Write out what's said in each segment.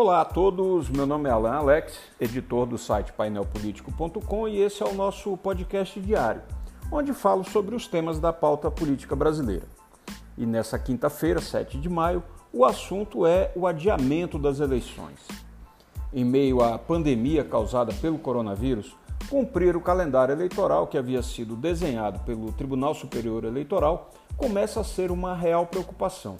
Olá a todos, meu nome é Alan Alex, editor do site painelpolitico.com e esse é o nosso podcast diário, onde falo sobre os temas da pauta política brasileira. E nessa quinta-feira, 7 de maio, o assunto é o adiamento das eleições. Em meio à pandemia causada pelo coronavírus, cumprir o calendário eleitoral que havia sido desenhado pelo Tribunal Superior Eleitoral começa a ser uma real preocupação.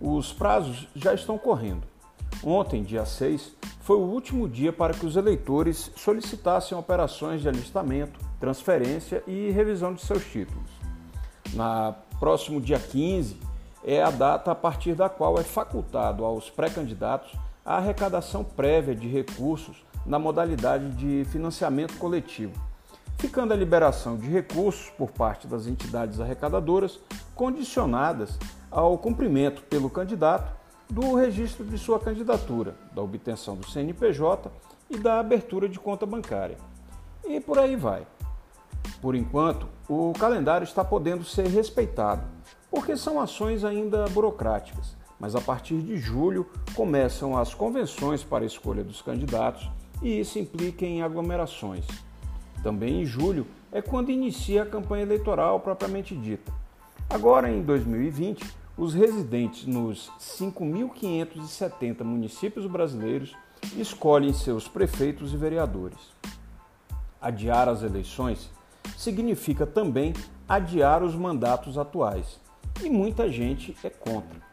Os prazos já estão correndo. Ontem, dia 6, foi o último dia para que os eleitores solicitassem operações de alistamento, transferência e revisão de seus títulos. Na próximo dia 15 é a data a partir da qual é facultado aos pré-candidatos a arrecadação prévia de recursos na modalidade de financiamento coletivo, ficando a liberação de recursos por parte das entidades arrecadadoras condicionadas ao cumprimento pelo candidato do registro de sua candidatura, da obtenção do CNPJ e da abertura de conta bancária. E por aí vai. Por enquanto, o calendário está podendo ser respeitado, porque são ações ainda burocráticas, mas a partir de julho começam as convenções para a escolha dos candidatos e isso implica em aglomerações. Também em julho é quando inicia a campanha eleitoral propriamente dita. Agora, em 2020, os residentes nos 5.570 municípios brasileiros escolhem seus prefeitos e vereadores. Adiar as eleições significa também adiar os mandatos atuais, e muita gente é contra.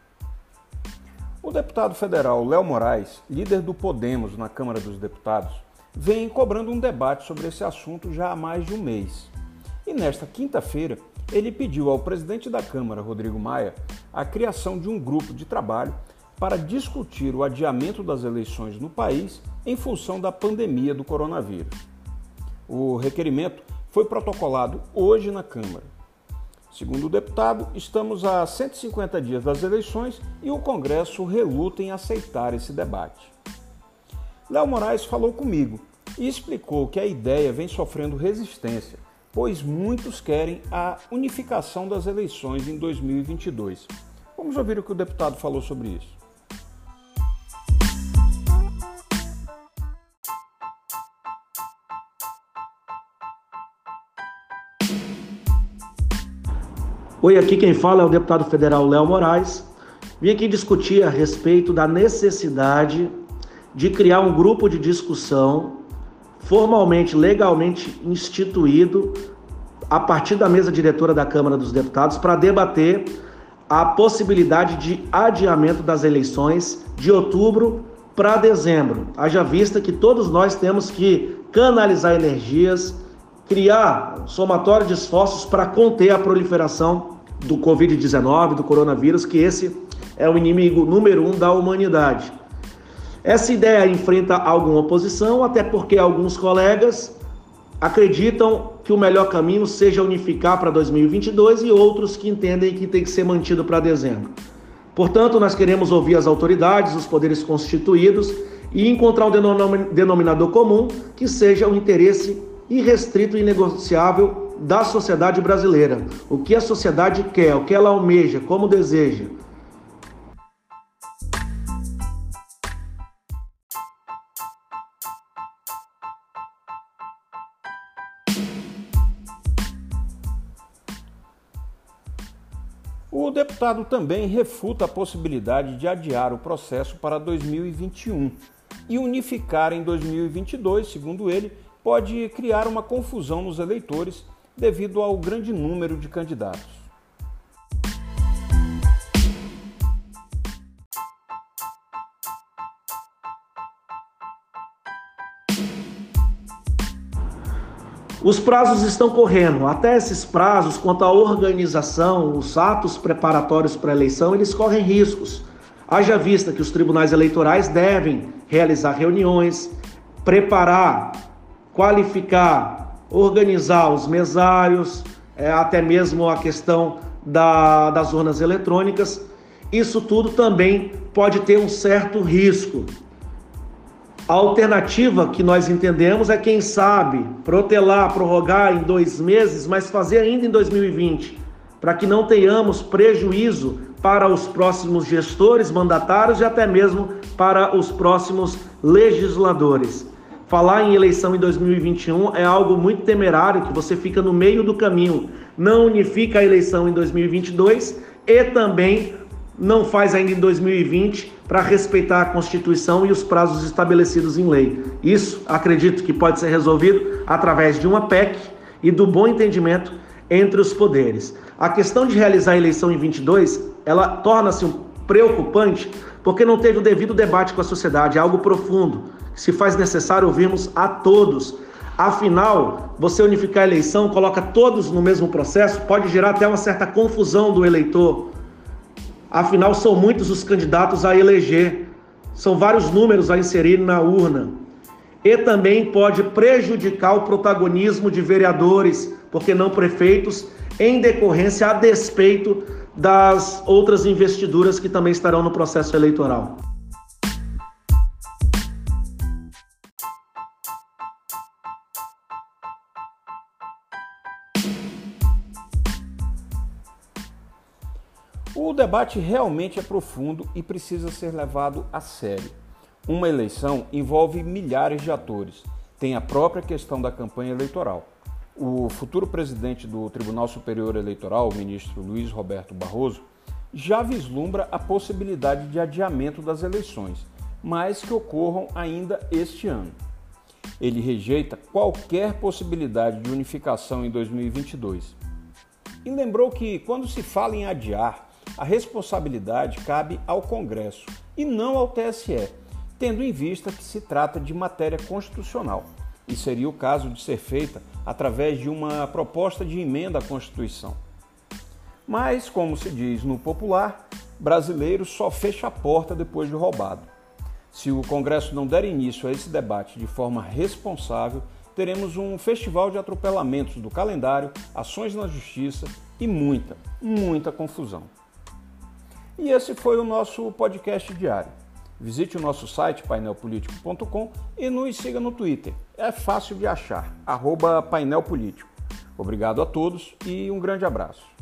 O deputado federal Léo Moraes, líder do Podemos na Câmara dos Deputados, vem cobrando um debate sobre esse assunto já há mais de um mês. E nesta quinta-feira, ele pediu ao presidente da Câmara, Rodrigo Maia, a criação de um grupo de trabalho para discutir o adiamento das eleições no país em função da pandemia do coronavírus. O requerimento foi protocolado hoje na Câmara. Segundo o deputado, estamos a 150 dias das eleições e o Congresso reluta em aceitar esse debate. Léo Moraes falou comigo e explicou que a ideia vem sofrendo resistência, pois muitos querem a unificação das eleições em 2022. Vamos ouvir o que o deputado falou sobre isso. Oi, aqui quem fala é o deputado federal Léo Moraes. Vim aqui discutir a respeito da necessidade de criar um grupo de discussão formalmente, legalmente instituído a partir da mesa diretora da Câmara dos Deputados para debater a possibilidade de adiamento das eleições de outubro para dezembro. Haja vista que todos nós temos que canalizar energias, criar somatório de esforços para conter a proliferação do Covid-19, do coronavírus, que esse é o inimigo número um da humanidade. Essa ideia enfrenta alguma oposição, até porque alguns colegas acreditam que o melhor caminho seja unificar para 2022 e outros que entendem que tem que ser mantido para dezembro. Portanto, nós queremos ouvir as autoridades, os poderes constituídos e encontrar um denominador comum que seja o interesse irrestrito e negociável da sociedade brasileira. O que a sociedade quer, o que ela almeja, como deseja. O deputado também refuta a possibilidade de adiar o processo para 2021 e unificar em 2022, segundo ele, pode criar uma confusão nos eleitores devido ao grande número de candidatos. Os prazos estão correndo. Até esses prazos, quanto à organização, os atos preparatórios para a eleição, eles correm riscos. Haja vista que os tribunais eleitorais devem realizar reuniões, preparar, qualificar organizar os mesários, é, até mesmo a questão da, das urnas eletrônicas. Isso tudo também pode ter um certo risco. A alternativa que nós entendemos é, quem sabe, protelar, prorrogar em dois meses, mas fazer ainda em 2020, para que não tenhamos prejuízo para os próximos gestores, mandatários e até mesmo para os próximos legisladores. Falar em eleição em 2021 é algo muito temerário que você fica no meio do caminho, não unifica a eleição em 2022 e também não faz ainda em 2020 para respeitar a Constituição e os prazos estabelecidos em lei. Isso, acredito que pode ser resolvido através de uma PEC e do bom entendimento entre os poderes. A questão de realizar a eleição em 22, ela torna-se preocupante porque não teve o devido debate com a sociedade, é algo profundo, se faz necessário ouvirmos a todos. Afinal, você unificar a eleição, coloca todos no mesmo processo, pode gerar até uma certa confusão do eleitor. Afinal, são muitos os candidatos a eleger, são vários números a inserir na urna. E também pode prejudicar o protagonismo de vereadores, porque não prefeitos, em decorrência a despeito das outras investiduras que também estarão no processo eleitoral. O debate realmente é profundo e precisa ser levado a sério. Uma eleição envolve milhares de atores. Tem a própria questão da campanha eleitoral. O futuro presidente do Tribunal Superior Eleitoral, o ministro Luiz Roberto Barroso, já vislumbra a possibilidade de adiamento das eleições, mas que ocorram ainda este ano. Ele rejeita qualquer possibilidade de unificação em 2022. E lembrou que, quando se fala em adiar, a responsabilidade cabe ao Congresso e não ao TSE, tendo em vista que se trata de matéria constitucional e seria o caso de ser feita através de uma proposta de emenda à Constituição. Mas, como se diz no popular, brasileiro só fecha a porta depois de roubado. Se o Congresso não der início a esse debate de forma responsável, teremos um festival de atropelamentos do calendário, ações na justiça e muita, muita confusão. E esse foi o nosso podcast diário. Visite o nosso site painelpolitico.com e nos siga no Twitter. É fácil de achar, arroba. Obrigado a todos e um grande abraço.